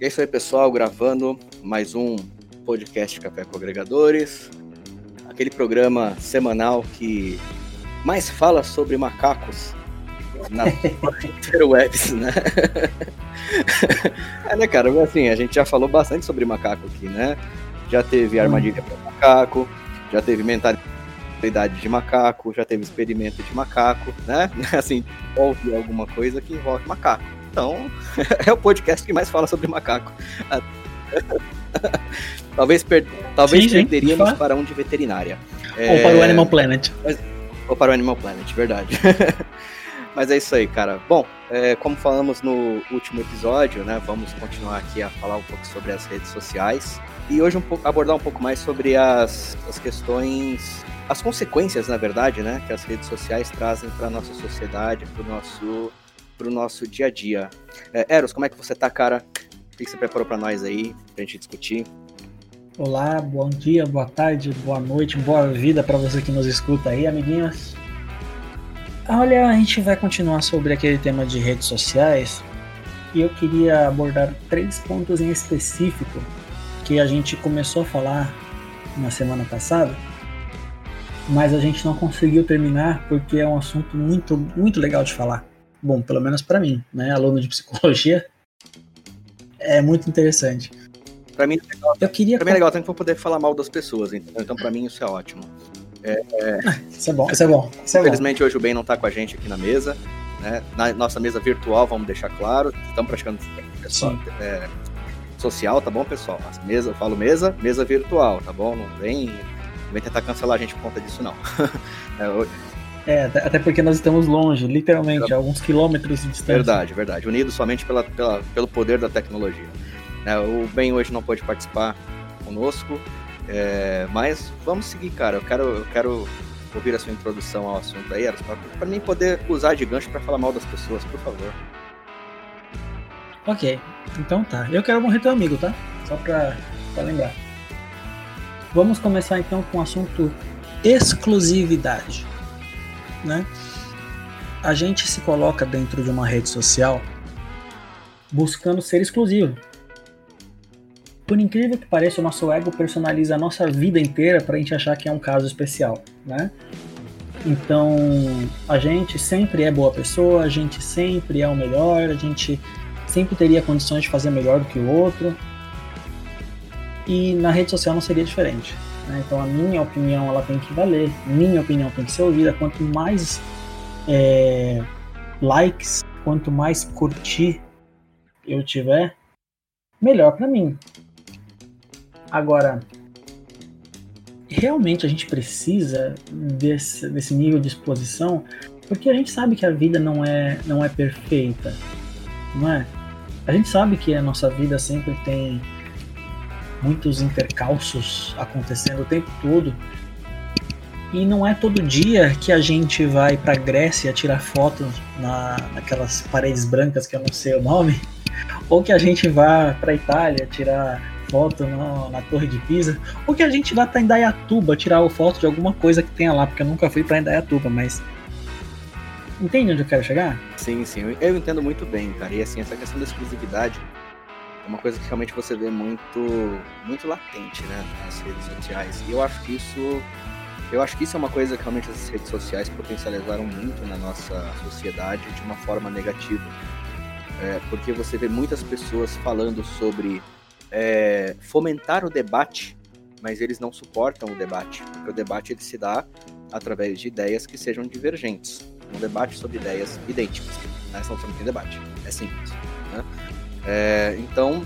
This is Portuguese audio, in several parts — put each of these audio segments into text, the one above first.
E é isso aí, pessoal, gravando mais um podcast Café com Agregadores. Aquele programa semanal que mais fala sobre macacos na interwebs, né? é, né, cara? Assim, a gente já falou bastante sobre macaco aqui, né? Já teve armadilha para macaco, já teve mentalidade de macaco, já teve experimento de macaco, né? Assim, houve alguma coisa que envolve macaco. Então, é o podcast que mais fala sobre macaco. talvez per... talvez sim, perderíamos sim. para um de veterinária. Ou é... para o Animal Planet. Mas... Ou para o Animal Planet, verdade. Mas é isso aí, cara. Bom, é, como falamos no último episódio, né, vamos continuar aqui a falar um pouco sobre as redes sociais e hoje um pouco, abordar um pouco mais sobre as, as questões, as consequências, na verdade, né, que as redes sociais trazem para nossa sociedade, para o nosso, pro nosso dia a dia. É, Eros, como é que você tá, cara? O que você preparou para nós aí, pra gente discutir? Olá, bom dia, boa tarde, boa noite, boa vida para você que nos escuta aí, amiguinhos. Olha, a gente vai continuar sobre aquele tema de redes sociais e eu queria abordar três pontos em específico que a gente começou a falar na semana passada, mas a gente não conseguiu terminar porque é um assunto muito, muito legal de falar. Bom, pelo menos para mim, né, aluno de psicologia, é muito interessante. Para mim, é legal. eu queria. Pra mim é legal, tanto que poder falar mal das pessoas, então, então para mim isso é ótimo. É, é... Isso é bom, isso é bom. Isso é Infelizmente bom. hoje o Ben não está com a gente aqui na mesa, né? Na nossa mesa virtual, vamos deixar claro, estamos praticando pessoal, é, social, tá bom, pessoal? Mesa, eu falo mesa, mesa virtual, tá bom? Não vem, não vem tentar cancelar a gente por conta disso, não. É, até porque nós estamos longe, literalmente, alguns quilômetros de distância. Verdade, verdade. Unidos somente pela, pela, pelo poder da tecnologia. É, o Ben hoje não pôde participar conosco, é, mas vamos seguir, cara. Eu quero, eu quero ouvir a sua introdução ao assunto aí, para mim poder usar de gancho para falar mal das pessoas, por favor. Ok, então tá. Eu quero morrer teu amigo, tá? Só pra lembrar. Vamos começar então com o assunto exclusividade, né? A gente se coloca dentro de uma rede social buscando ser exclusivo, por incrível que pareça, o nosso ego personaliza a nossa vida inteira para a gente achar que é um caso especial, né? Então, a gente sempre é boa pessoa, a gente sempre é o melhor, a gente sempre teria condições de fazer melhor do que o outro. E na rede social não seria diferente. Né? Então, a minha opinião ela tem que valer, minha opinião tem que ser ouvida. Quanto mais é, likes, quanto mais curtir eu tiver, melhor para mim. Agora, realmente a gente precisa desse, desse nível de exposição, porque a gente sabe que a vida não é, não é perfeita, não é? A gente sabe que a nossa vida sempre tem muitos intercalços acontecendo o tempo todo. E não é todo dia que a gente vai para Grécia tirar fotos na, naquelas paredes brancas que eu não sei o nome, ou que a gente vá para Itália tirar foto no, na Torre de Pisa, ou que a gente vá para Indaiatuba tirar foto de alguma coisa que tenha lá, porque eu nunca fui para Indaiatuba, mas entende onde eu quero chegar? Sim, sim, eu entendo muito bem, cara. E assim, essa questão da exclusividade é uma coisa que realmente você vê muito, muito latente, né, nas redes sociais. E eu acho que isso, eu acho que isso é uma coisa que realmente as redes sociais potencializaram muito na nossa sociedade de uma forma negativa. É, porque você vê muitas pessoas falando sobre é, fomentar o debate, mas eles não suportam o debate, porque o debate ele se dá através de ideias que sejam divergentes. Um debate sobre ideias idênticas. Né? Não tem debate. É simples. Né? É, então,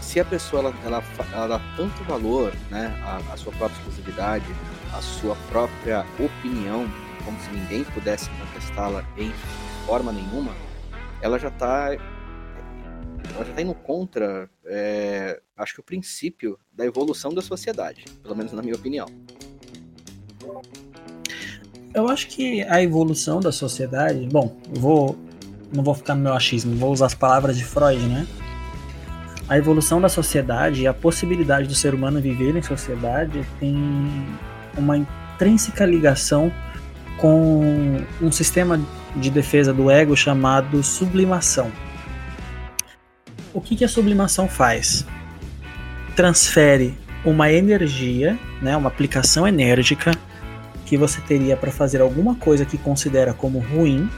se a pessoa ela, ela, ela dá tanto valor né, à, à, sua própria exclusividade, à sua própria opinião, como se ninguém pudesse contestá-la em forma nenhuma, ela já está ela já está indo contra, é, acho que o princípio da evolução da sociedade, pelo menos na minha opinião. Eu acho que a evolução da sociedade, bom, vou não vou ficar no meu achismo, vou usar as palavras de Freud, né? A evolução da sociedade e a possibilidade do ser humano viver em sociedade tem uma intrínseca ligação com um sistema de defesa do ego chamado sublimação. o que, que a sublimação faz? Transfere uma energia, né, uma aplicação enérgica que você teria para fazer alguma coisa que considera como ruim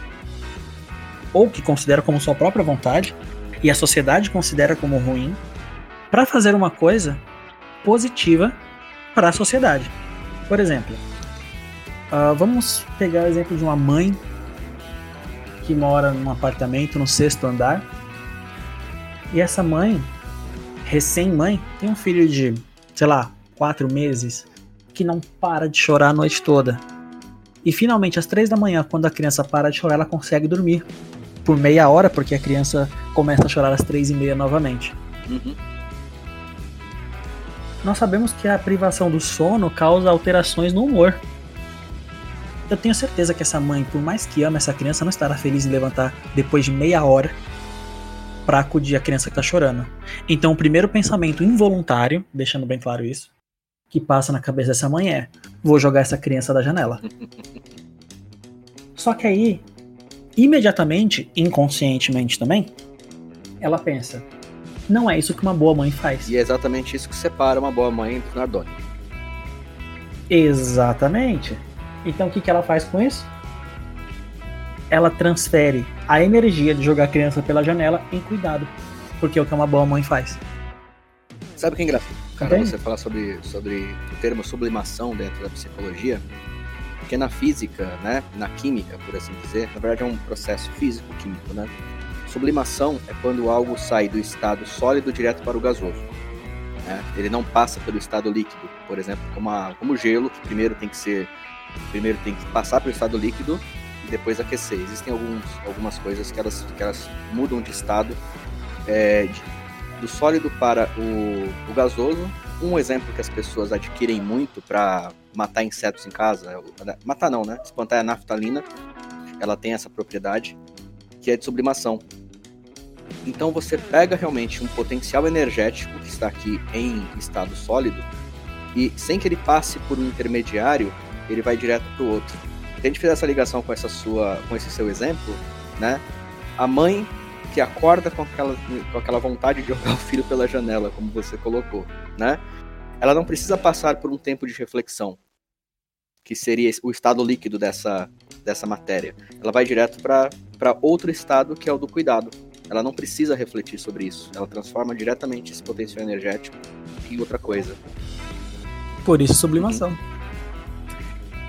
ou que considera como sua própria vontade e a sociedade considera como ruim para fazer uma coisa positiva para a sociedade. Por exemplo, uh, vamos pegar o exemplo de uma mãe que mora num apartamento no sexto andar e essa mãe, recém-mãe, tem um filho de, sei lá, quatro meses que não para de chorar a noite toda. E finalmente, às três da manhã, quando a criança para de chorar, ela consegue dormir por meia hora, porque a criança começa a chorar às três e meia novamente. Uhum. Nós sabemos que a privação do sono causa alterações no humor. Eu tenho certeza que essa mãe, por mais que ame essa criança, não estará feliz em levantar depois de meia hora para acudir a criança que está chorando. Então, o primeiro pensamento involuntário, deixando bem claro isso, que passa na cabeça dessa mãe é: vou jogar essa criança da janela. Só que aí imediatamente, inconscientemente também, ela pensa: não é isso que uma boa mãe faz. E é exatamente isso que separa uma boa mãe do Nardoni. Exatamente. Então o que, que ela faz com isso? Ela transfere a energia de jogar a criança pela janela em cuidado. Porque é o que uma boa mãe faz. Sabe o que é engraçado? Cara, você falar sobre, sobre o termo sublimação dentro da psicologia, porque na física, né, na química, por assim dizer, na verdade é um processo físico-químico, né? Sublimação é quando algo sai do estado sólido direto para o gasoso. Né? Ele não passa pelo estado líquido, por exemplo, como, a, como o gelo, que primeiro tem que ser, primeiro tem que passar pelo estado líquido e depois aquecer. Existem alguns, algumas coisas que elas, que elas mudam de estado é, de, do sólido para o, o gasoso um exemplo que as pessoas adquirem muito para matar insetos em casa, matar não, né? Espantar é a naftalina, ela tem essa propriedade que é de sublimação. Então você pega realmente um potencial energético que está aqui em estado sólido e sem que ele passe por um intermediário, ele vai direto para o outro. Gente fizer essa ligação com essa sua, com esse seu exemplo, né? A mãe que acorda com aquela, com aquela vontade de jogar o filho pela janela, como você colocou, né? Ela não precisa passar por um tempo de reflexão, que seria o estado líquido dessa, dessa matéria. Ela vai direto para outro estado, que é o do cuidado. Ela não precisa refletir sobre isso. Ela transforma diretamente esse potencial energético em outra coisa. Por isso, sublimação.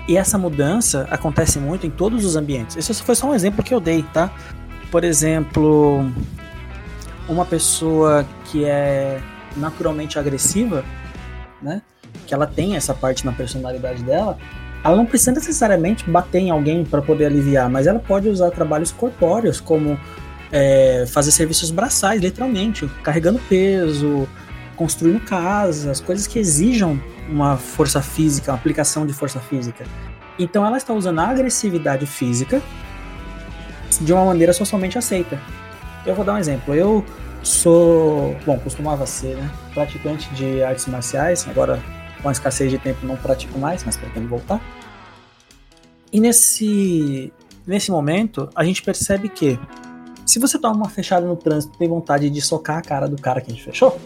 E essa mudança acontece muito em todos os ambientes. Esse foi só um exemplo que eu dei, tá? por exemplo, uma pessoa que é naturalmente agressiva, né? Que ela tem essa parte na personalidade dela, ela não precisa necessariamente bater em alguém para poder aliviar, mas ela pode usar trabalhos corpóreos, como é, fazer serviços braçais, literalmente, carregando peso, construindo casas, coisas que exijam uma força física, uma aplicação de força física. Então ela está usando a agressividade física de uma maneira socialmente aceita. Eu vou dar um exemplo. Eu sou, bom, costumava ser, né, praticante de artes marciais, agora com a escassez de tempo não pratico mais, mas pretendo voltar. E nesse nesse momento, a gente percebe que se você toma uma fechada no trânsito e tem vontade de socar a cara do cara que a gente fechou,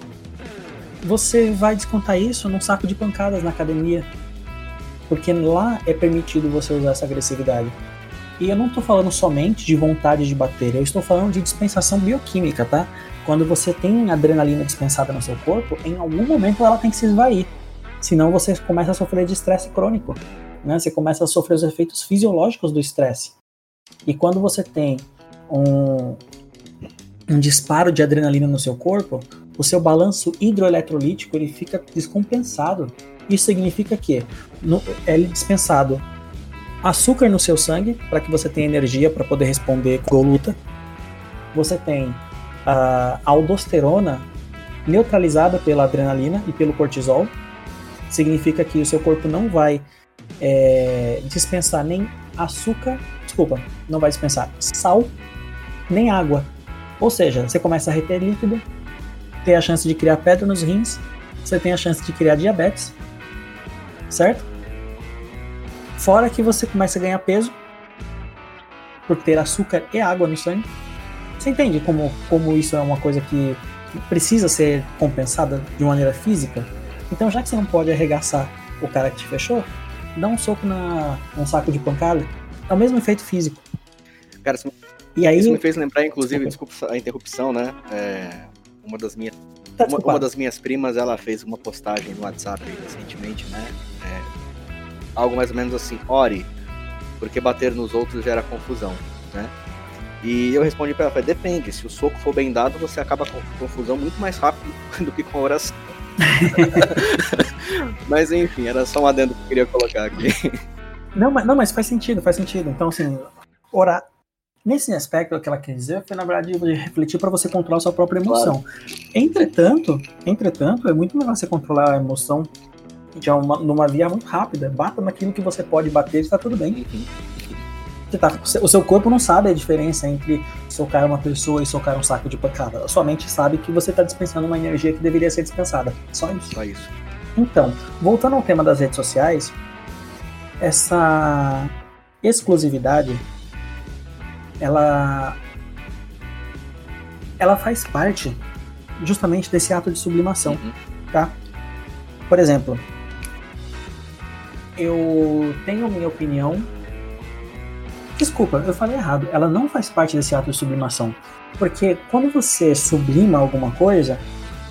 você vai descontar isso num saco de pancadas na academia. Porque lá é permitido você usar essa agressividade. E eu não estou falando somente de vontade de bater, eu estou falando de dispensação bioquímica, tá? Quando você tem adrenalina dispensada no seu corpo, em algum momento ela tem que se esvair. Senão você começa a sofrer de estresse crônico. Né? Você começa a sofrer os efeitos fisiológicos do estresse. E quando você tem um, um disparo de adrenalina no seu corpo, o seu balanço hidroeletrolítico ele fica descompensado. Isso significa que no, é dispensado açúcar no seu sangue para que você tenha energia para poder responder com luta. Você tem a aldosterona neutralizada pela adrenalina e pelo cortisol. Significa que o seu corpo não vai é, dispensar nem açúcar, desculpa, não vai dispensar sal nem água. Ou seja, você começa a reter líquido, tem a chance de criar pedra nos rins, você tem a chance de criar diabetes, certo? Fora que você começa a ganhar peso por ter açúcar e água no sangue. Você entende como, como isso é uma coisa que precisa ser compensada de maneira física. Então, já que você não pode arregaçar o cara que te fechou, dá um soco na, num saco de pancada. É o mesmo efeito físico. Cara, isso, E aí, isso me fez lembrar, inclusive, desculpa a interrupção, né? É, uma das minhas tá Uma, uma das minhas primas, ela fez uma postagem no WhatsApp recentemente, né? É, algo mais ou menos assim, ore, porque bater nos outros gera confusão, né? E eu respondi pra ela, falei, depende, se o soco for bem dado, você acaba com confusão muito mais rápido do que com a oração. mas enfim, era só um adendo que eu queria colocar aqui. Não, mas, não, mas faz sentido, faz sentido. Então, assim, orar. Nesse aspecto, o que ela quer dizer foi, na verdade, de refletir para você controlar sua própria emoção. Entretanto, entretanto, é muito melhor você controlar a emoção de uma, numa via muito rápida. Bata naquilo que você pode bater e está tudo bem. Você tá- o seu corpo não sabe a diferença entre socar uma pessoa e socar um saco de pancada. A sua mente sabe que você está dispensando uma energia que deveria ser dispensada. Só isso. Só isso. Então, voltando ao tema das redes sociais, essa exclusividade, ela, ela faz parte justamente desse ato de sublimação, Uhum. tá? Por exemplo, eu tenho minha opinião. Desculpa, eu falei errado. Ela não faz parte desse ato de sublimação. Porque quando você sublima alguma coisa,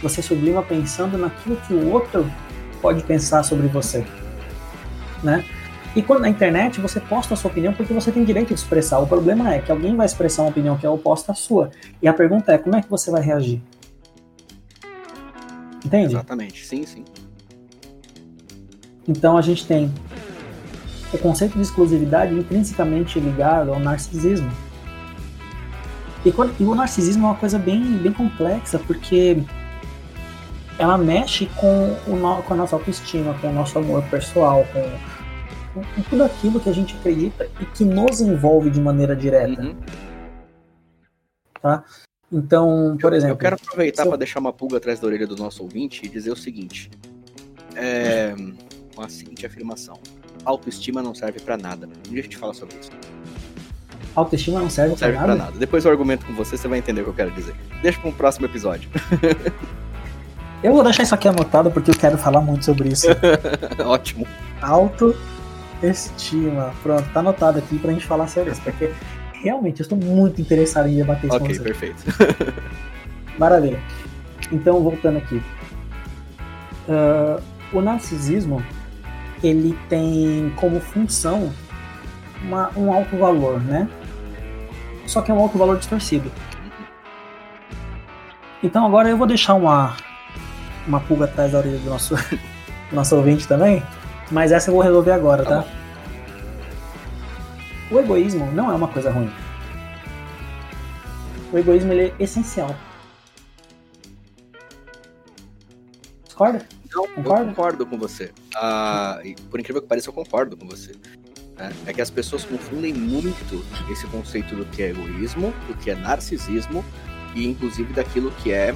você sublima pensando naquilo que o outro pode pensar sobre você, né? E quando na internet você posta a sua opinião porque você tem direito de expressar. O problema é que alguém vai expressar uma opinião que é oposta à sua. E a pergunta é como é que você vai reagir? Entende? Exatamente, sim, sim. Então a gente tem o conceito de exclusividade intrinsecamente ligado ao narcisismo. E, quando- e o narcisismo é uma coisa bem, bem complexa, porque ela mexe com, o no- com a nossa autoestima, com o nosso amor pessoal, com, com- com tudo aquilo que a gente acredita e que nos envolve de maneira direta. Uhum. Então, por Eu- exemplo, Eu quero aproveitar eu- para deixar uma pulga atrás da orelha do nosso ouvinte e dizer o seguinte: é, com a seguinte afirmação: autoestima não serve para nada. Um dia a gente fala sobre isso. autoestima não serve, Não serve pra para nada. nada. Depois eu argumento com você, você vai entender o que eu quero dizer. Deixa para um próximo episódio. Eu vou deixar isso aqui anotado porque eu quero falar muito sobre isso. Ótimo. Autoestima. Pronto, tá anotado aqui pra gente falar sobre isso, porque realmente eu estou muito interessado em debater isso com Ok, você. perfeito. Maravilha. Então, voltando aqui. Ah, o narcisismo, ele tem como função uma- um alto valor, né? Só que é um alto valor distorcido. Então agora eu vou deixar uma, uma pulga atrás da orelha do nosso, do nosso ouvinte também, mas essa eu vou resolver agora, Tá tá? O egoísmo não é uma coisa ruim. O egoísmo ele é essencial. Discorda? Não, Concorda? eu concordo com você. Ah, por incrível que pareça, eu concordo com você. né? É que as pessoas confundem muito esse conceito do que é egoísmo, do que é narcisismo e inclusive daquilo que é,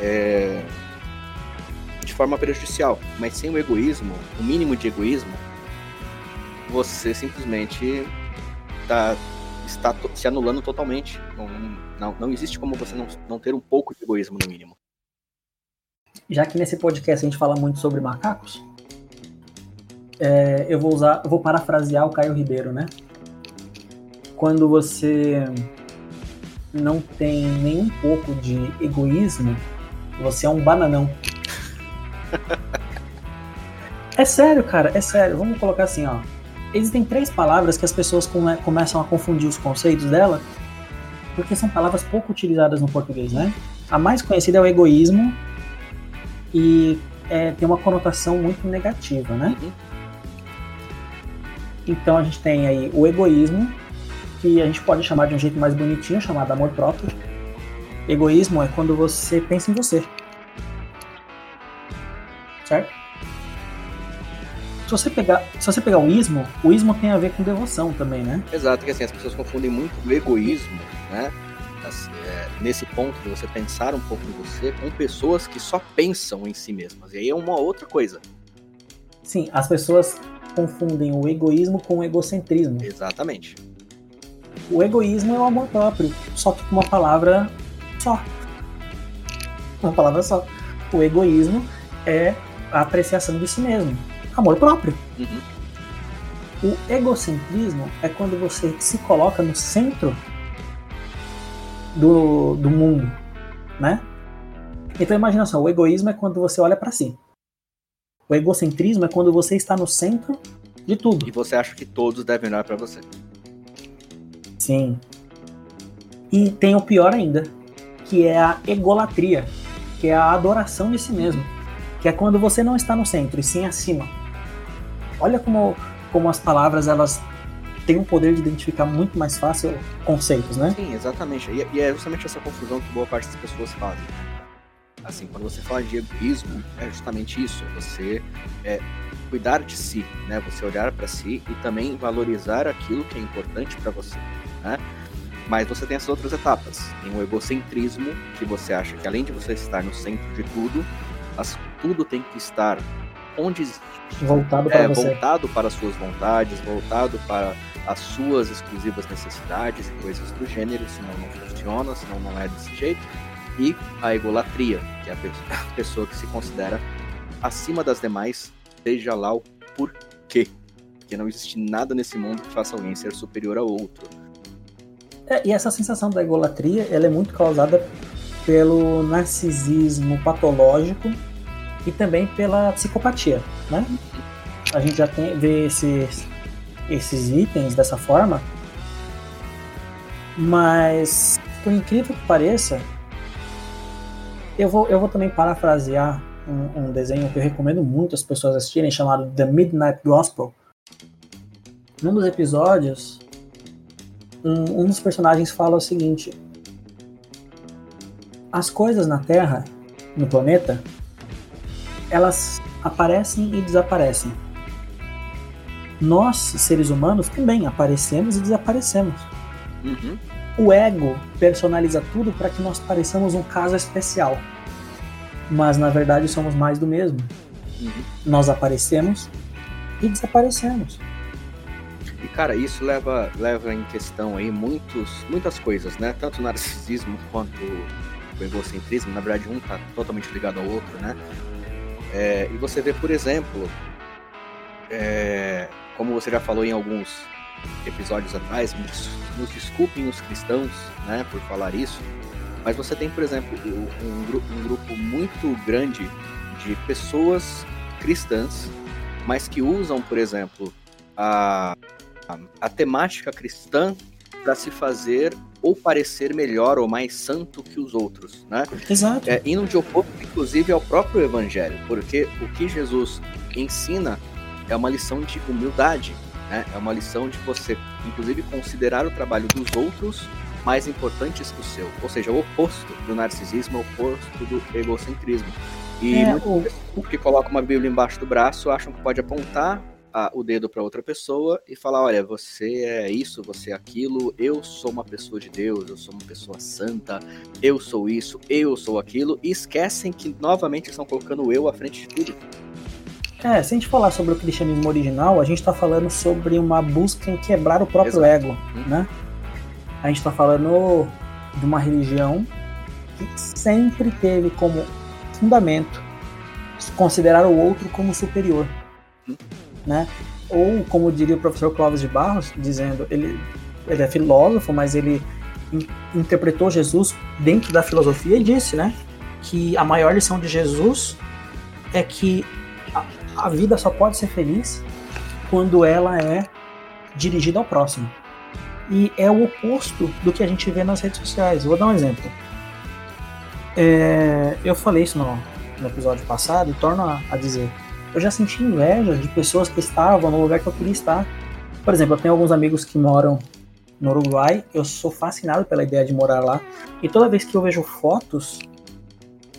é, de forma prejudicial. Mas sem o egoísmo, o mínimo de egoísmo, você simplesmente tá, está se anulando totalmente. Não, não, não existe como você não, não ter um pouco de egoísmo no mínimo. Já que nesse podcast a gente fala muito sobre macacos, é, eu vou usar, eu vou parafrasear o Caio Ribeiro, né? Quando você não tem nem um pouco de egoísmo, você é um bananão. É sério, cara, é sério. Vamos colocar assim, ó. Existem três palavras que as pessoas come- começam a confundir os conceitos dela, porque são palavras pouco utilizadas no português, né? A mais conhecida é o egoísmo e é, tem uma conotação muito negativa, né? Uhum. Então a gente tem aí o egoísmo, que a gente pode chamar de um jeito mais bonitinho, chamado amor próprio. Egoísmo é quando você pensa em você. Certo? Se você pegar, se você pegar o ismo, o ismo tem a ver com devoção também, né? Exato, que assim, as pessoas confundem muito o egoísmo, né? As- é, nesse ponto de você pensar um pouco em você com pessoas que só pensam em si mesmas. E aí é uma outra coisa. Sim, as pessoas confundem o egoísmo com o egocentrismo. Exatamente. O egoísmo é o amor próprio, só que com uma palavra só. uma palavra só. O egoísmo é a apreciação de si mesmo. Amor próprio. Uhum. O egocentrismo é quando você se coloca no centro do, do mundo, né? Então imagina só, o egoísmo é quando você olha para si. O egocentrismo é quando você está no centro de tudo. E você acha que todos devem olhar para você. Sim. E tem o pior ainda, que é a egolatria, que é a adoração de si mesmo, que é quando você não está no centro e sim acima. Olha como, como as palavras elas têm um poder de identificar muito mais fácil conceitos, né? Sim, exatamente. E, e é justamente essa confusão que boa parte das pessoas fazem. Assim, quando você fala de egoísmo, é justamente isso. É você é, cuidar de si, né? Você olhar para si e também valorizar aquilo que é importante para você, né? Mas você tem essas outras etapas. Tem o egocentrismo, que você acha que além de você estar no centro de tudo, as, tudo tem que estar onde voltado para é, você. voltado para as suas vontades, voltado para as suas exclusivas necessidades e coisas do gênero, senão não funciona, senão não é desse jeito. E a egolatria, que é a pessoa que se considera acima das demais, seja lá o porquê. Porque não existe nada nesse mundo que faça alguém ser superior ao outro. É, e essa sensação da egolatria, ela é muito causada pelo narcisismo patológico e também pela psicopatia, né? A gente já tem, vê esses, esses itens dessa forma, mas por incrível que pareça, eu vou, eu vou também parafrasear um, um desenho que eu recomendo muito as pessoas assistirem, chamado The Midnight Gospel. Num dos episódios, um, um dos personagens fala o seguinte: as coisas na Terra, no planeta, elas aparecem e desaparecem. Nós, seres humanos, também aparecemos e desaparecemos. Uhum. O ego personaliza tudo para que nós pareçamos um caso especial. Mas na verdade somos mais do mesmo. Uhum. Nós aparecemos e desaparecemos. E cara, isso leva, leva em questão aí muitos, muitas coisas, né? Tanto o narcisismo quanto o egocentrismo. Na verdade, um tá totalmente ligado ao outro, né? É, e você vê, por exemplo, é, como você já falou em alguns episódios atrás, nos desculpem os cristãos né, por falar isso, mas você tem, por exemplo, um, grupo, um grupo muito grande de pessoas cristãs, mas que usam, por exemplo, a, a, a temática cristã para se fazer ou parecer melhor ou mais santo que os outros, né? Exato. É, indo de oposto, inclusive, ao próprio evangelho, porque o que Jesus ensina é uma lição de humildade, né? É uma lição de você, inclusive, considerar o trabalho dos outros mais importantes que o seu. Ou seja, o oposto do narcisismo, o oposto do egocentrismo. E É, muitas o- pessoas que colocam uma Bíblia embaixo do braço acham que pode apontar a- o dedo para outra pessoa e falar: olha, você é isso, você é aquilo, eu sou uma pessoa de Deus, eu sou uma pessoa santa, eu sou isso, eu sou aquilo, e esquecem que novamente estão colocando o eu à frente de tudo. É, se a gente falar sobre o cristianismo original, a gente está falando sobre uma busca em quebrar o próprio Exato. ego, né? A gente está falando de uma religião que sempre teve como fundamento considerar o outro como superior, Hum. Né? Ou como diria o professor Clóvis de Barros, dizendo, ele, ele é filósofo, mas ele in- interpretou Jesus dentro da filosofia e disse, né, que a maior lição de Jesus é que a, a vida só pode ser feliz quando ela é dirigida ao próximo. E é o oposto do que a gente vê nas redes sociais. Vou dar um exemplo. É, eu falei isso no, no episódio passado e torno a, a dizer. Eu já senti inveja de pessoas que estavam no lugar que eu queria estar. Por exemplo, eu tenho alguns amigos que moram no Uruguai. Eu sou fascinado pela ideia de morar lá. E toda vez que eu vejo fotos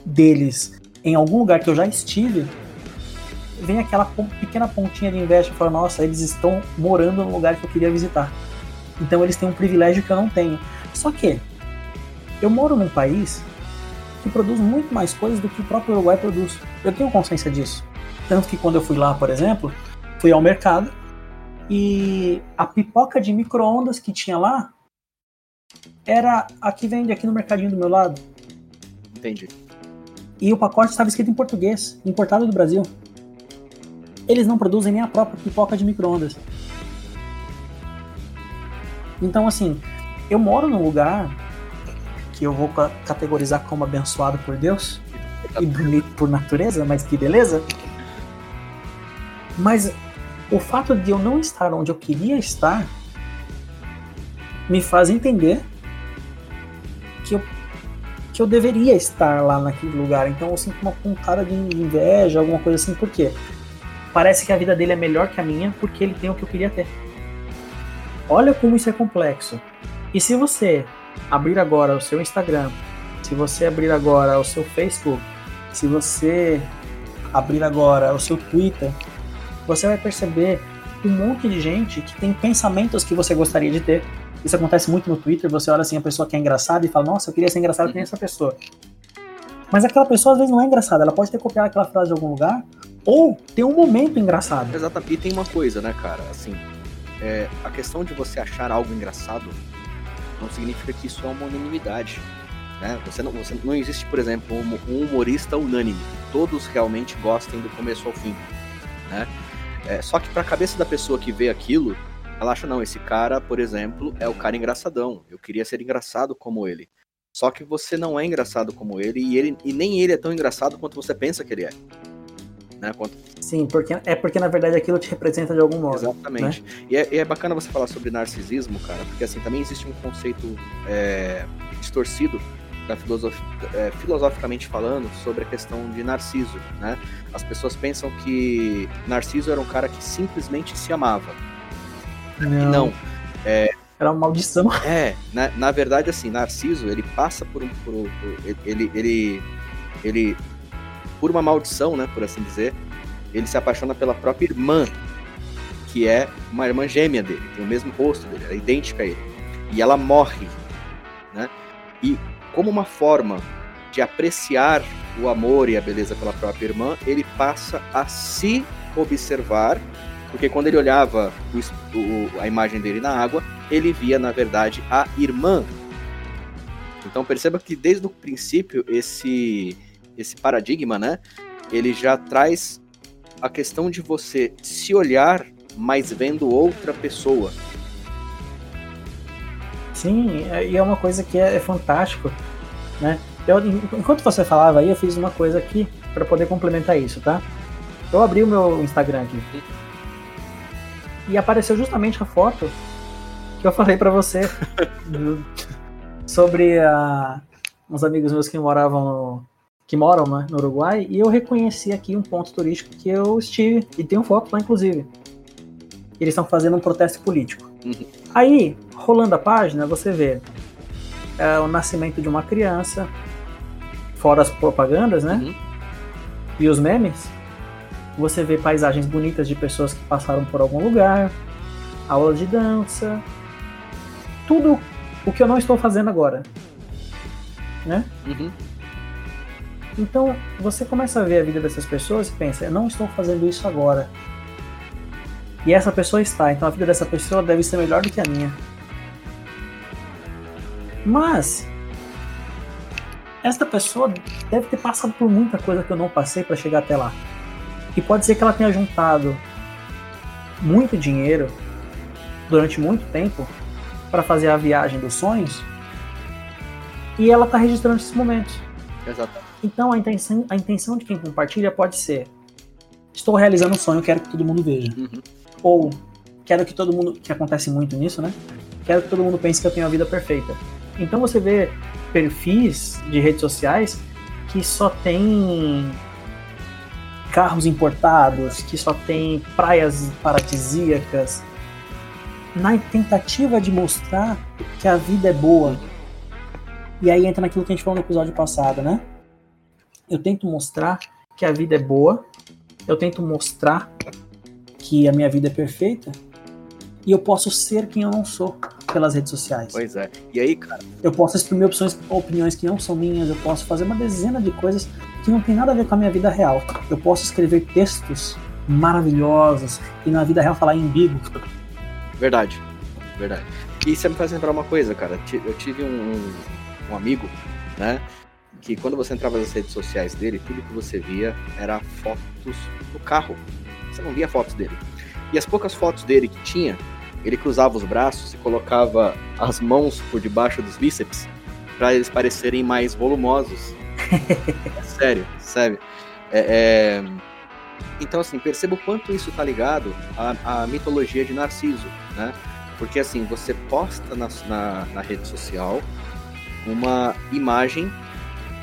deles em algum lugar que eu já estive, vem aquela pequena pontinha de inveja e fala, nossa, eles estão morando no lugar que eu queria visitar. Então eles têm um privilégio que eu não tenho. Só que eu moro num país que produz muito mais coisas do que o próprio Uruguai produz. Eu tenho consciência disso. Tanto que quando eu fui lá, por exemplo, fui ao mercado e a pipoca de micro-ondas que tinha lá era a que vende aqui no mercadinho do meu lado. Entendi. E o pacote estava escrito em português, importado do Brasil. Eles não produzem nem a própria pipoca de micro-ondas. Então, assim, eu moro num lugar que eu vou categorizar como abençoado por Deus e bonito por natureza, mas que beleza. Mas o fato de eu não estar onde eu queria estar me faz entender que eu, que eu deveria estar lá naquele lugar. Então eu sinto uma pontada de inveja, alguma coisa assim, por quê? Parece que a vida dele é melhor que a minha porque ele tem o que eu queria ter. Olha como isso é complexo. E se você abrir agora o seu Instagram, se você abrir agora o seu Facebook, se você abrir agora o seu Twitter, você vai perceber um monte de gente que tem pensamentos que você gostaria de ter. Isso acontece muito no Twitter, você olha assim a pessoa que é engraçada e fala, nossa, eu queria ser engraçado nem essa pessoa. Mas aquela pessoa às vezes não é engraçada, ela pode ter copiado aquela frase de algum lugar, ou ter um momento engraçado. Exatamente. E tem uma coisa, né, cara, assim, é, a questão de você achar algo engraçado não significa que isso é uma unanimidade. Né? Você não, você, não existe, por exemplo, um, humorista unânime. Todos realmente gostem do começo ao fim. Né? É, só que para a cabeça da pessoa que vê aquilo, ela acha, não, esse cara, por exemplo, é o cara engraçadão. Eu queria ser engraçado como ele. Só que você não é engraçado como ele e, ele, e nem ele é tão engraçado quanto você pensa que ele é. Né? Quanto... Sim, porque é porque na verdade aquilo te representa de algum modo. Exatamente. Né? E, é, e, é, bacana você falar sobre narcisismo, cara, porque assim também existe um conceito é, distorcido da filosof... é, filosoficamente falando sobre a questão de Narciso, né? As pessoas pensam que Narciso era um cara que simplesmente se amava. Não. E não. É, era uma maldição. É, na, na verdade, assim, Narciso, ele passa por um. Por, por, ele, ele, ele. Por uma maldição, né, por assim dizer, ele se apaixona pela própria irmã, que é uma irmã gêmea dele, tem o mesmo rosto dele, é idêntica a ele. E ela morre, né? E como uma forma de apreciar o amor e a beleza pela própria irmã, ele passa a se observar porque quando ele olhava o, o, a imagem dele na água, ele via, na verdade, a irmã. Então perceba que desde o princípio esse, esse paradigma, né? Ele já traz a questão de você se olhar, mas vendo outra pessoa. Sim, e é uma coisa que é, é fantástico, né? Eu, enquanto você falava aí, eu fiz uma coisa aqui para poder complementar isso, tá? Eu abri o meu Instagram aqui e apareceu justamente a foto que eu falei para você sobre a, uns amigos meus que moravam no, que moram né, no Uruguai e eu reconheci aqui um ponto turístico que eu estive e tem um foto lá inclusive. Eles estão fazendo um protesto político. Uhum. Aí, rolando a página, você vê é, o nascimento de uma criança, fora as propagandas, né? Uhum. E os memes você vê paisagens bonitas de pessoas que passaram por algum lugar, aula de dança, tudo o que eu não estou fazendo agora, né? Uhum. Então você começa a ver a vida dessas pessoas e pensa, eu não estou fazendo isso agora. E essa pessoa está, então a vida dessa pessoa deve ser melhor do que a minha. Mas esta pessoa deve ter passado por muita coisa que eu não passei para chegar até lá. E pode ser que ela tenha juntado muito dinheiro durante muito tempo para fazer a viagem dos sonhos e ela está registrando esses momentos. Exato. Então a intenção, a intenção de quem compartilha pode ser: estou realizando um sonho, quero que todo mundo veja. Uhum. Ou quero que todo mundo, que acontece muito nisso, né? Quero que todo mundo pense que eu tenho a vida perfeita. Então você vê perfis de redes sociais que só tem carros importados, que só tem praias paradisíacas, na tentativa de mostrar que a vida é boa. E aí entra naquilo que a gente falou no episódio passado, né? Eu tento mostrar que a vida é boa, eu tento mostrar que a minha vida é perfeita, e eu posso ser quem eu não sou pelas redes sociais. Pois é. E aí, cara? Eu posso exprimir opções, opiniões que não são minhas, eu posso fazer uma dezena de coisas que não tem nada a ver com a minha vida real. Eu posso escrever textos maravilhosos e na vida real falar em bigo. Verdade, verdade. E você me faz lembrar uma coisa, cara. Eu tive um, um amigo, né? que quando você entrava nas redes sociais dele, tudo que você via era fotos do carro. Você não via fotos dele. E as poucas fotos dele que tinha, ele cruzava os braços e colocava as mãos por debaixo dos bíceps para eles parecerem mais volumosos. sério, sério. É, é... Então, assim, perceba o quanto isso tá ligado à, à, mitologia de Narciso, né? Porque, assim, você posta na, na, na rede social uma imagem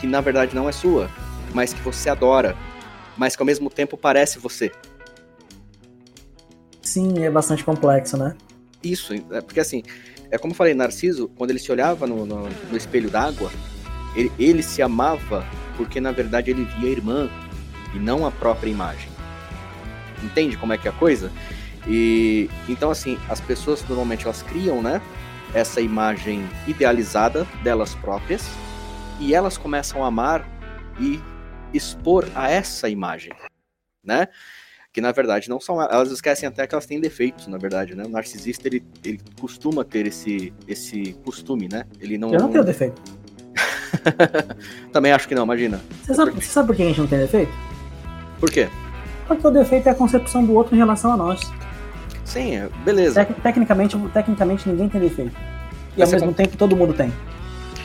que, na verdade, não é sua, mas que você adora, mas que, ao mesmo tempo, parece você. Sim, é bastante complexo, né? Isso, é porque, assim, é como eu falei, Narciso, quando ele se olhava no, no, no espelho d'água, ele, ele se amava porque, na verdade, ele via a irmã e não a própria imagem. Entende como é que é a coisa? E então assim, as pessoas normalmente elas criam, né, essa imagem idealizada delas próprias e elas começam a amar e expor a essa imagem, né? Que na verdade não são elas esquecem até que elas têm defeitos, na verdade, né? O narcisista ele, ele costuma ter esse esse costume, né? Ele não Eu não tenho defeito. Também acho que não, imagina. Você sabe, você sabe por que a gente não tem defeito? Por quê? Porque o defeito é a concepção do outro em relação a nós. Sim, é, beleza. Tec tecnicamente, tecnicamente ninguém tem defeito. E Mas ao mesmo tempo todo mundo tem.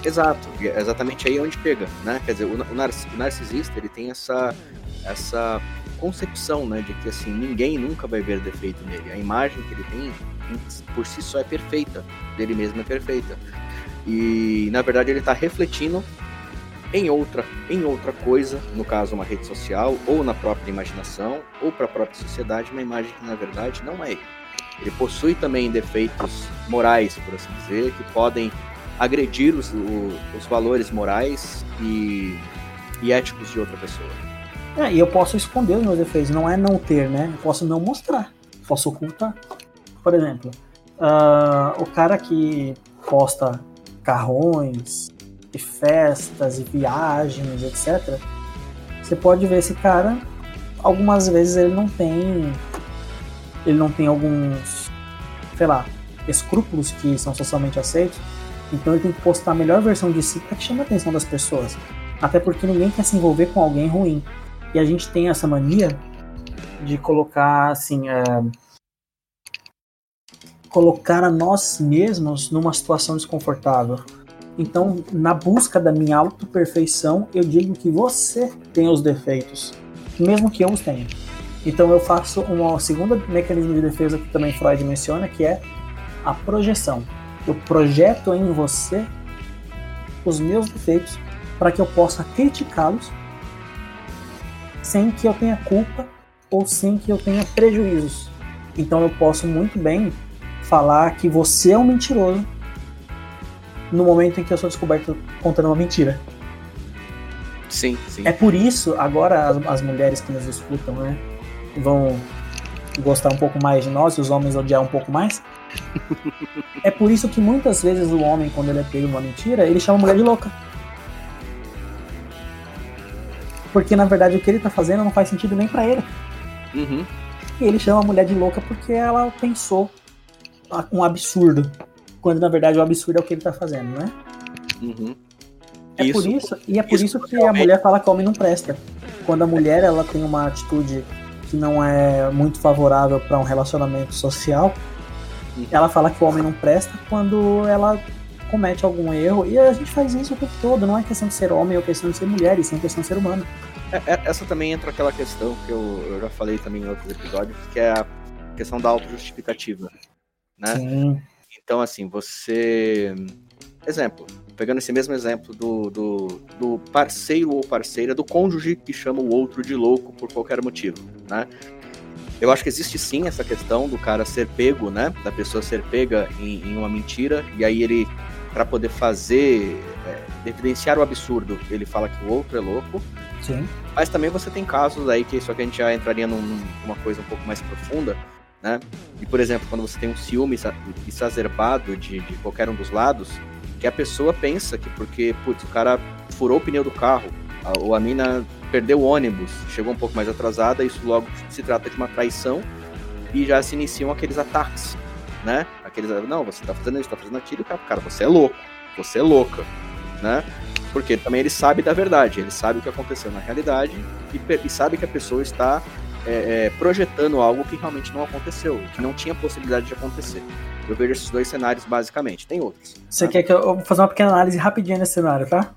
Exato, é exatamente aí onde pega, né? Quer dizer, o, narcisista ele tem essa, essa concepção, né, de que assim ninguém nunca vai ver defeito nele. A imagem que ele tem por si só é perfeita, dele mesmo é perfeita. E na verdade ele está refletindo em outra, em outra coisa, no caso uma rede social, ou na própria imaginação, ou para a própria sociedade, uma imagem que na verdade não é ele. Ele possui também defeitos morais, por assim dizer, que podem agredir os, os valores morais e, e éticos de outra pessoa. É, e eu posso esconder os meus defeitos, não é não ter, né? Eu posso não mostrar, posso ocultar. Por exemplo, uh, o cara que posta carrões, e festas e viagens, etc. Você pode ver esse cara, algumas vezes ele não tem ele não tem alguns, sei lá, escrúpulos que são socialmente aceitos. Então ele tem que postar a melhor versão de si para que chame a atenção das pessoas. Até porque ninguém quer se envolver com alguém ruim. E a gente tem essa mania de colocar assim, é, colocar a nós mesmos numa situação desconfortável. Então, na busca da minha auto-perfeição, eu digo que você tem os defeitos, mesmo que eu os tenha. Então, eu faço um segundo mecanismo de defesa que também Freud menciona, que é a projeção. Eu projeto em você os meus defeitos para que eu possa criticá-los sem que eu tenha culpa ou sem que eu tenha prejuízos. Então, eu posso muito bem falar que você é um mentiroso no momento em que eu sou descoberto contando uma mentira. Sim, sim. É por isso, agora as, as mulheres que nos escutam, né, vão gostar um pouco mais de nós e os homens odiar um pouco mais. é por isso que muitas vezes o homem, quando ele é pego uma mentira, ele chama a mulher de louca. Porque na verdade o que ele tá fazendo não faz sentido nem para ele. Uhum. E ele chama a mulher de louca porque ela pensou um absurdo quando na verdade o absurdo é o que ele tá fazendo, né? Uhum. É isso, por isso, e é por isso, isso que realmente... a mulher fala que o homem não presta. Quando a mulher ela tem uma atitude que não é muito favorável para um relacionamento social, uhum. ela fala que o homem não presta quando ela comete algum erro. E a gente faz isso o tempo todo, não é questão de ser homem ou questão de ser mulher, e sim questão de ser humano. É, é, essa também entra aquela questão que eu, eu já falei também em outros episódios, que é a questão da autojustificativa. Né? Sim. Então, assim, você. Exemplo, pegando esse mesmo exemplo do, do, do, parceiro ou parceira, do cônjuge que chama o outro de louco por qualquer motivo, né? Eu acho que existe sim essa questão do cara ser pego, né? Da pessoa ser pega em, em uma mentira, e aí ele, para poder fazer, é, evidenciar o absurdo, ele fala que o outro é louco. Sim. Mas também você tem casos aí que isso aqui a gente já entraria num, numa coisa um pouco mais profunda, né? E, por exemplo, quando você tem um ciúme exacerbado de, de qualquer um dos lados, que a pessoa pensa que porque, putz, o cara furou o pneu do carro, a, ou a mina perdeu o ônibus, chegou um pouco mais atrasada, isso logo se trata de uma traição e já se iniciam aqueles ataques, né? Aqueles, não, você tá fazendo isso, tá fazendo aquilo, cara, cara, você é louco, você é louca, né? Porque também ele sabe da verdade, ele sabe o que aconteceu na realidade e, e sabe que a pessoa está é, é, projetando algo que realmente não aconteceu, que não tinha possibilidade de acontecer. Eu vejo esses dois cenários basicamente. Tem outros. Você tá? quer que eu, eu vou fazer uma pequena análise rapidinha nesse cenário, tá?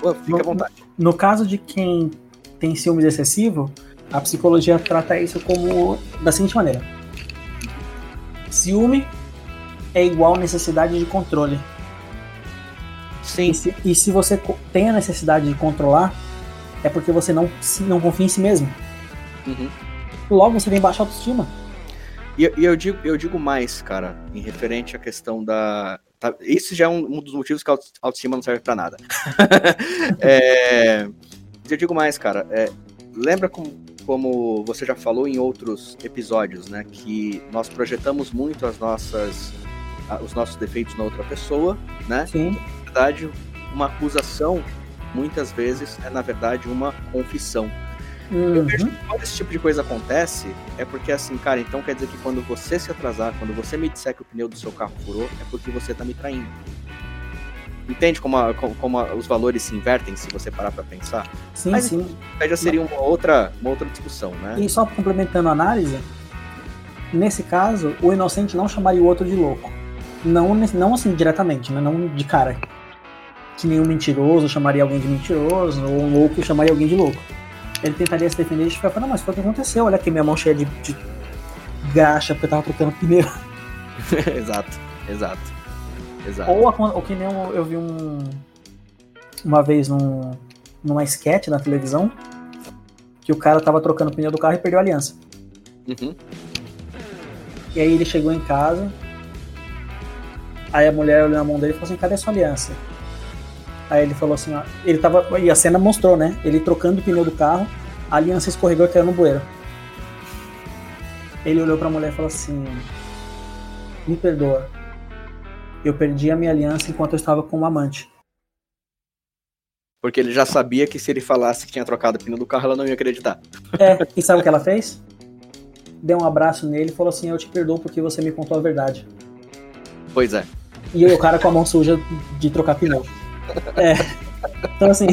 Pô, fica no, à vontade. No caso de quem tem ciúmes excessivo, a psicologia trata isso como da seguinte maneira: ciúme é igual necessidade de controle. Sim. E se, e se você tem a necessidade de controlar, é porque você não, não confia em si mesmo. Uhum. Logo você tem baixa autoestima. E, e, eu, digo, eu digo mais, cara, em referente à questão da. Tá, isso já é um, um, dos motivos que a autoestima não serve para nada. é, eu digo mais, cara. É, lembra como, como você já falou em outros episódios, né? Que nós projetamos muito as nossas, os nossos defeitos na outra pessoa, né? Sim. Na verdade, uma acusação muitas vezes é na verdade uma confissão. Uhum. Eu vejo que quando esse tipo de coisa acontece, é porque assim, cara, então quer dizer que quando você se atrasar, quando você me disser que o pneu do seu carro furou, é porque você tá me traindo. Entende como, a, como, a, os valores se invertem se você parar para pensar? Sim, Mas, sim. Já seria uma outra, uma outra discussão, né? E só complementando a análise, nesse caso, o inocente não chamaria o outro de louco. Não, não assim diretamente, né? não de cara. Que nenhum mentiroso chamaria alguém de mentiroso, ou um louco chamaria alguém de louco ele tentaria se defender e ficar falando, não, mas foi o que aconteceu, olha aqui minha mão cheia de, de graxa porque eu tava trocando pneu. exato, exato. Exato. Ou, ou que nem eu, eu vi um. Uma vez num, numa sketch na televisão que o cara tava trocando o pneu do carro e perdeu a aliança. Uhum. E aí ele chegou em casa. Aí a mulher olhou na mão dele e falou assim: cadê sua aliança? Aí ele falou assim, ó, ele tava. E a cena mostrou, né? Ele trocando o pneu do carro, a aliança escorregou e caiu no bueiro. Ele olhou pra mulher e falou assim: Me perdoa. Eu perdi a minha aliança enquanto eu estava com um amante. Porque ele já sabia que se ele falasse que tinha trocado o pneu do carro, ela não ia acreditar. É, e sabe o que ela fez? Deu um abraço nele e falou assim: Eu te perdoo porque você me contou a verdade. Pois é. E o cara com a mão suja de trocar pneu. É. Então, assim,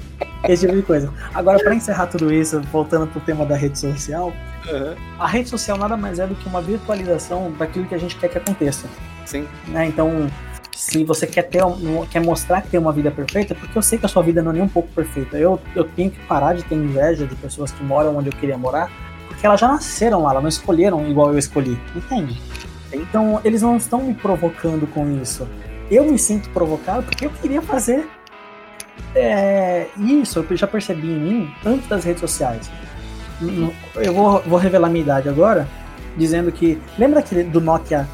esse tipo de coisa. Agora, para encerrar tudo isso, voltando pro tema da rede social, uhum. a rede social nada mais é do que uma virtualização daquilo que a gente quer que aconteça. Sim. Né? Então, se você quer ter quer mostrar que tem uma vida perfeita, porque eu sei que a sua vida não é nem um pouco perfeita. Eu, eu tenho que parar de ter inveja de pessoas que moram onde eu queria morar, porque elas já nasceram lá, elas não escolheram igual eu escolhi. Entende? Então, eles não estão me provocando com isso eu me sinto provocado porque eu queria fazer é, isso, eu já percebi em mim antes das redes sociais. Eu vou, vou revelar minha idade agora, dizendo que. Lembra aquele do Nokia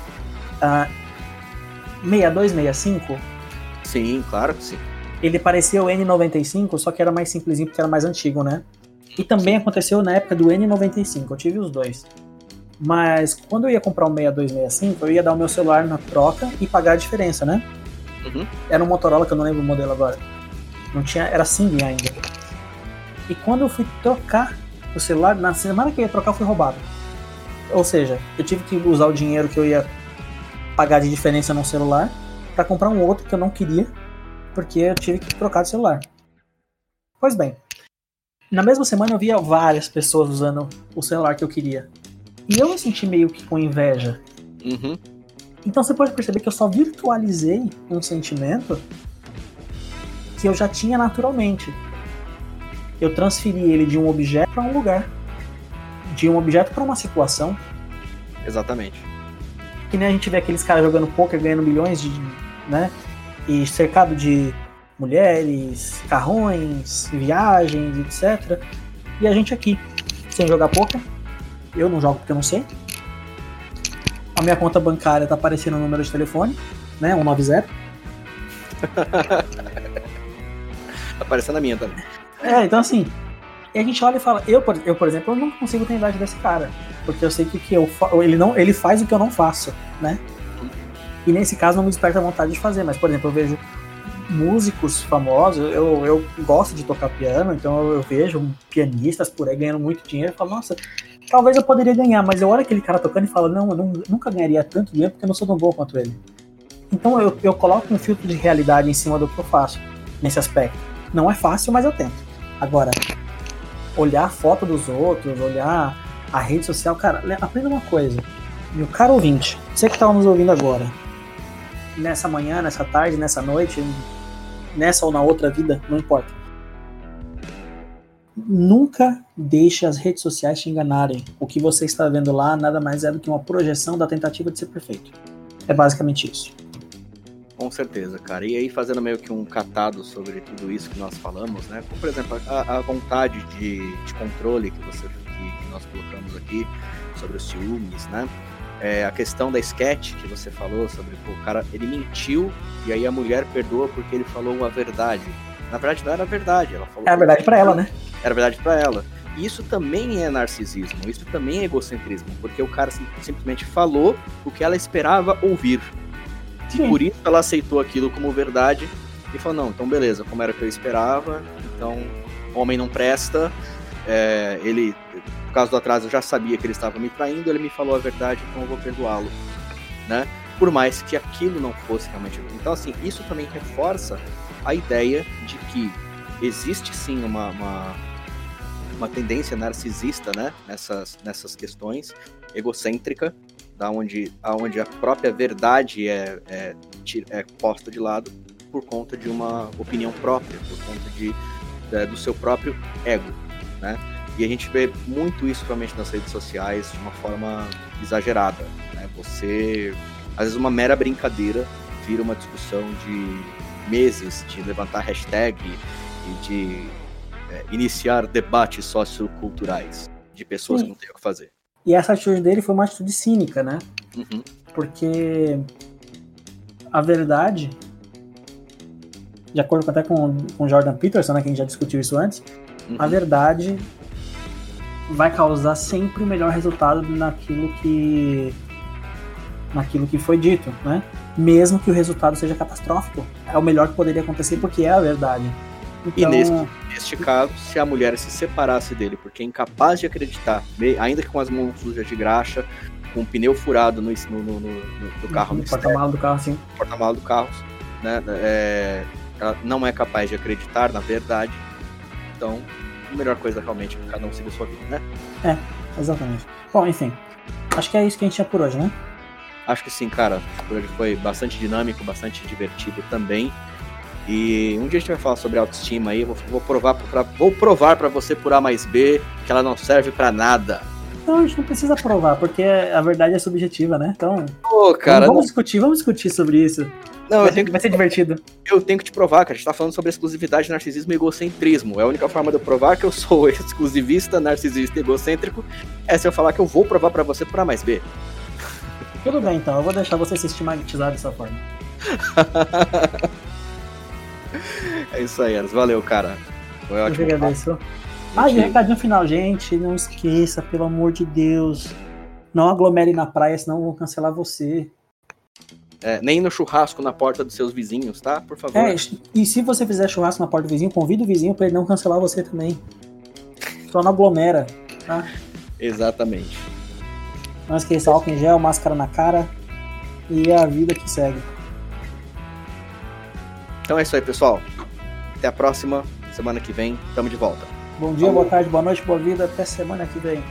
uh, 6265? Sim, claro que sim. Ele parecia o N95, só que era mais simplesinho porque era mais antigo, né? E também aconteceu na época do N95, eu tive os dois. Mas quando eu ia comprar um 6265, eu ia dar o meu celular na troca e pagar a diferença, né? Uhum. Era um Motorola que eu não lembro o modelo agora. Não tinha, era Symbian ainda. E quando eu fui trocar o celular, na semana que eu ia trocar, eu fui roubado. Ou seja, eu tive que usar o dinheiro que eu ia pagar de diferença no celular para comprar um outro que eu não queria, porque eu tive que trocar de celular. Pois bem, na mesma semana eu via várias pessoas usando o celular que eu queria. E eu me senti meio que com inveja. Uhum. Então você pode perceber que eu só virtualizei um sentimento que eu já tinha naturalmente. Eu transferi ele de um objeto para um lugar, de um objeto para uma situação. Exatamente. Que nem a gente vê aqueles caras jogando poker ganhando milhões de, né? E cercado de mulheres, carrões, viagens, etc. E a gente aqui, sem jogar poker, eu não jogo porque eu não sei. A minha conta bancária tá aparecendo o número de telefone, né? 190. aparecendo a minha também. É, então assim. E a gente olha e fala, eu, eu por exemplo, eu não consigo ter idade desse cara. Porque eu sei que, que eu ele, não, ele faz o que eu não faço, né? E nesse caso não me desperta vontade de fazer, mas, por exemplo, eu vejo músicos famosos, eu, eu gosto de tocar piano, então eu, eu vejo pianistas por aí ganhando muito dinheiro e falo, nossa, talvez eu poderia ganhar, mas eu olho aquele cara tocando e falo, não, eu não, nunca ganharia tanto dinheiro porque eu não sou tão bom quanto ele. Então eu, eu coloco um filtro de realidade em cima do que eu faço. nesse aspecto. Não é fácil, mas eu tento. Agora, olhar a foto dos outros, olhar a rede social, cara, aprenda uma coisa. Meu caro ouvinte, você que está nos ouvindo agora, nessa manhã, nessa tarde, nessa noite, nessa ou na outra vida, não importa. Nunca deixe as redes sociais te enganarem. O que você está vendo lá nada mais é do que uma projeção da tentativa de ser perfeito. É basicamente isso. Com certeza, cara. E aí, fazendo meio que um catado sobre tudo isso que nós falamos, né? Como, por exemplo, a, a vontade de, de, controle que, você, que, que nós colocamos aqui sobre os ciúmes, né? É, a questão da sketch que você falou sobre pô, o cara, ele mentiu e aí a mulher perdoa porque ele falou uma verdade. Na verdade, não era verdade. Ela falou era verdade para ela, né? Era verdade para ela. E isso também é narcisismo, isso também é egocentrismo, porque o cara sim, simplesmente falou o que ela esperava ouvir. Sim. E por isso ela aceitou aquilo como verdade e falou: não, então beleza, como era o que eu esperava, então homem não presta, é, ele por causa do atraso eu já sabia que ele estava me traindo, ele me falou a verdade, então eu vou perdoá-lo, né? Por mais que aquilo não fosse realmente. Então, assim, isso também reforça a ideia de que existe sim uma, uma, uma tendência narcisista, né? Nessas, nessas questões, egocêntrica, da onde, aonde a própria verdade é, é, é posta de lado por conta de uma opinião própria, por conta de, é, do seu próprio ego, né? E a gente vê muito isso realmente nas redes sociais de uma forma exagerada. Né? Você, às vezes, uma mera brincadeira vira uma discussão de meses de levantar hashtag e de é, iniciar debates socioculturais de pessoas Sim. que não têm o que fazer. E essa atitude dele foi uma atitude cínica, né? Uhum. Porque a verdade, de acordo até com, com Jordan Peterson, né, que a gente já discutiu isso antes, uhum. a verdade vai causar sempre o melhor resultado naquilo que naquilo que foi dito, né? Mesmo que o resultado seja catastrófico, é o melhor que poderia acontecer porque é a verdade. Então... E neste, neste caso, se a mulher se separasse dele porque é incapaz de acreditar, ainda que com as mãos sujas de graxa, com o pneu furado no, no, no, no carro, no, porta-malas do carro, sim. Porta-malas do carro, né? É, ela não é capaz de acreditar na verdade. Então, a melhor coisa realmente é cada um seguir sua vida, né? É, exatamente. Bom, enfim. Acho que é isso que a gente tinha por hoje, né? Acho que sim, cara. Por hoje foi bastante dinâmico, bastante divertido também. E um dia a gente vai falar sobre autoestima aí. Vou, vou provar pra, vou provar para você por A mais B que ela não serve para nada. Não, a gente não precisa provar, porque a verdade é subjetiva, né? Então. Pô, cara. Vamos, não... discutir, vamos discutir sobre isso. Não, vai, ser, que... vai ser divertido. Eu tenho que te provar, cara. A gente tá falando sobre exclusividade, narcisismo e egocentrismo. É a única forma de eu provar que eu sou exclusivista, narcisista e egocêntrico é se eu falar que eu vou provar para você por A mais B. Tudo bem, então. Eu vou deixar você se estigmatizar dessa forma. é isso aí, Eras. Valeu, cara. Foi ótimo. Eu agradeço. Ah, e recadinho final, gente. Não esqueça, pelo amor de Deus. Não aglomere na praia, senão vão cancelar você. É, nem no churrasco na porta dos seus vizinhos, tá? Por favor. É, e se você fizer churrasco na porta do vizinho, convida o vizinho para ele não cancelar você também. Só não aglomera, tá? Exatamente. Não esqueça álcool em gel, máscara na cara e a vida que segue. Então é isso aí, pessoal. Até a próxima. Semana que vem, tamo de volta. Bom dia, Falou. boa tarde, boa noite, boa vida. Até semana que vem.